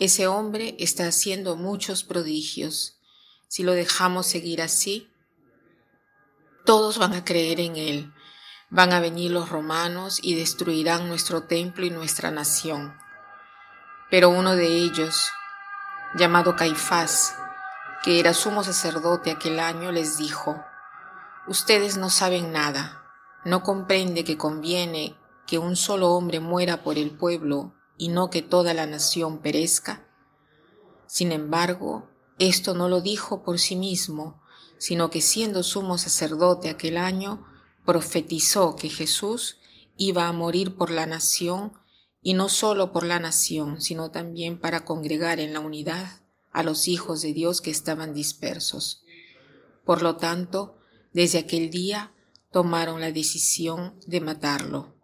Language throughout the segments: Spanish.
Ese hombre está haciendo muchos prodigios. Si lo dejamos seguir así, todos van a creer en él. Van a venir los romanos y destruirán nuestro templo y nuestra nación. Pero uno de ellos, llamado Caifás, que era sumo sacerdote aquel año, les dijo, Ustedes no saben nada, no comprende que conviene que un solo hombre muera por el pueblo y no que toda la nación perezca? Sin embargo, esto no lo dijo por sí mismo, sino que siendo sumo sacerdote aquel año, profetizó que Jesús iba a morir por la nación, y no solo por la nación, sino también para congregar en la unidad a los hijos de Dios que estaban dispersos. Por lo tanto, desde aquel día tomaron la decisión de matarlo.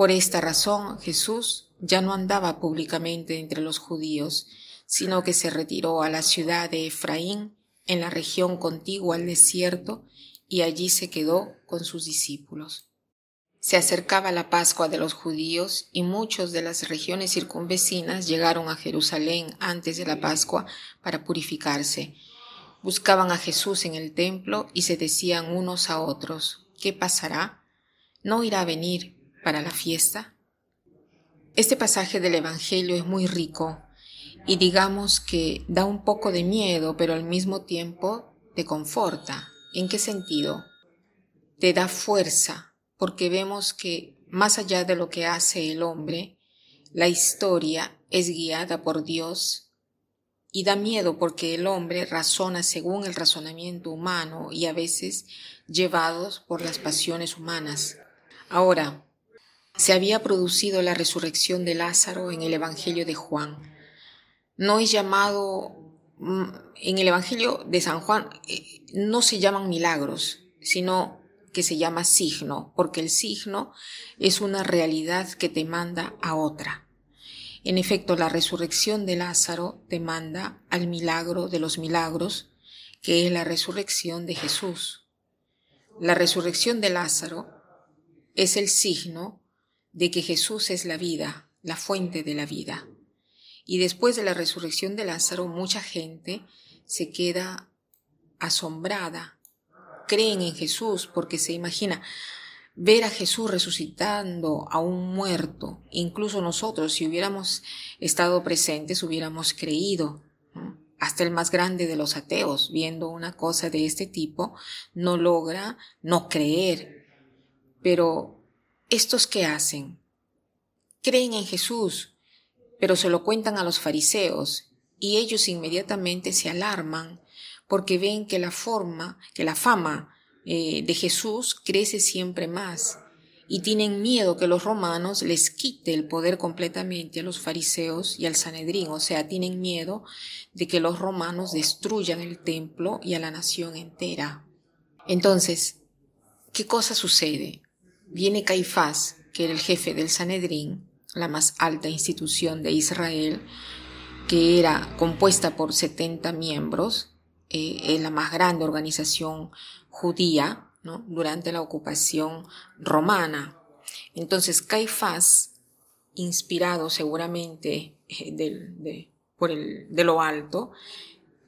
Por esta razón Jesús ya no andaba públicamente entre los judíos, sino que se retiró a la ciudad de Efraín, en la región contigua al desierto, y allí se quedó con sus discípulos. Se acercaba la Pascua de los judíos y muchos de las regiones circunvecinas llegaron a Jerusalén antes de la Pascua para purificarse. Buscaban a Jesús en el templo y se decían unos a otros, ¿qué pasará? ¿No irá a venir para la fiesta? Este pasaje del Evangelio es muy rico y digamos que da un poco de miedo, pero al mismo tiempo te conforta. ¿En qué sentido? Te da fuerza, porque vemos que más allá de lo que hace el hombre, la historia es guiada por Dios y da miedo porque el hombre razona según el razonamiento humano y a veces llevados por las pasiones humanas. Ahora, se había producido la resurrección de Lázaro en el Evangelio de Juan. No es llamado, mm, en el Evangelio de San Juan, eh, no se llaman milagros, sino que se llama signo, porque el signo es una realidad que te manda a otra. En efecto, la resurrección de Lázaro te manda al milagro de los milagros, que es la resurrección de Jesús. La resurrección de Lázaro es el signo de que Jesús es la vida, la fuente de la vida. Y después de la resurrección de Lázaro, mucha gente se queda asombrada, creen en Jesús porque se imagina ver a Jesús resucitando a un muerto. Incluso nosotros, si hubiéramos estado presentes, hubiéramos creído. Hasta el más grande de los ateos, viendo una cosa de este tipo, no logra no creer. Pero ¿Estos qué hacen? Creen en Jesús, pero se lo cuentan a los fariseos y ellos inmediatamente se alarman porque ven que la forma, que la fama eh, de Jesús crece siempre más y tienen miedo que los romanos les quite el poder completamente a los fariseos y al Sanedrín, o sea, tienen miedo de que los romanos destruyan el templo y a la nación entera. Entonces, ¿qué cosa sucede? Viene Caifás, que era el jefe del Sanedrín, la más alta institución de Israel, que era compuesta por 70 miembros, eh, la más grande organización judía ¿no? durante la ocupación romana. Entonces Caifás, inspirado seguramente eh, por de lo alto,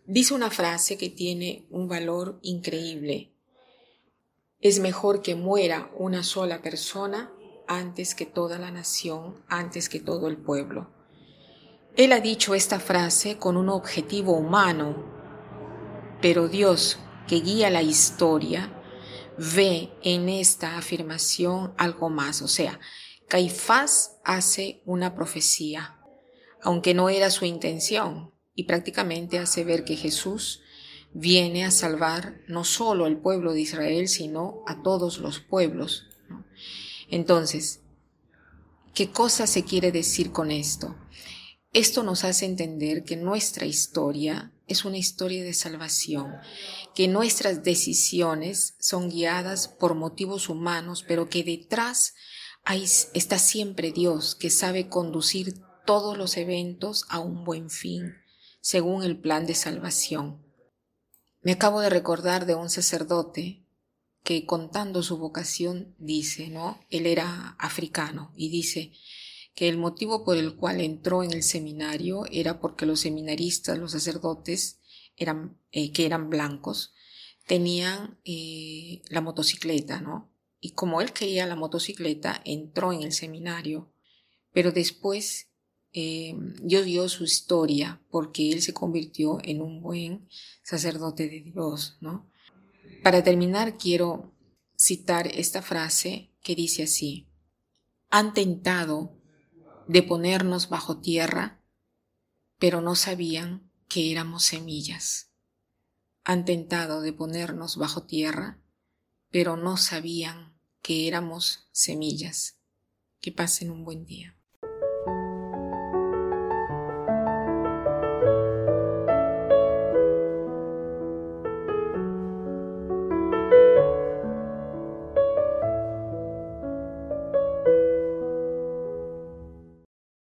dice una frase que tiene un valor increíble es mejor que muera una sola persona antes que toda la nación, antes que todo el pueblo. Él ha dicho esta frase con un objetivo humano, pero Dios, que guía la historia, ve en esta afirmación algo más. O sea, Caifás hace una profecía, aunque no era su intención, y prácticamente hace ver que Jesús viene a salvar no solo al pueblo de Israel, sino a todos los pueblos. Entonces, ¿qué cosa se quiere decir con esto? Esto nos hace entender que nuestra historia es una historia de salvación, que nuestras decisiones son guiadas por motivos humanos, pero que detrás está siempre Dios, que sabe conducir todos los eventos a un buen fin, según el plan de salvación. Me acabo de recordar de un sacerdote que contando su vocación dice, ¿no? Él era africano y dice que el motivo por el cual entró en el seminario era porque los seminaristas, los sacerdotes, eran, eh, que eran blancos, tenían eh, la motocicleta, ¿no? Y como él quería la motocicleta, entró en el seminario, pero después eh, Dios dio su historia porque él se convirtió en un buen sacerdote de Dios, ¿no? Para terminar, quiero citar esta frase que dice así, han tentado de ponernos bajo tierra, pero no sabían que éramos semillas. Han tentado de ponernos bajo tierra, pero no sabían que éramos semillas. Que pasen un buen día.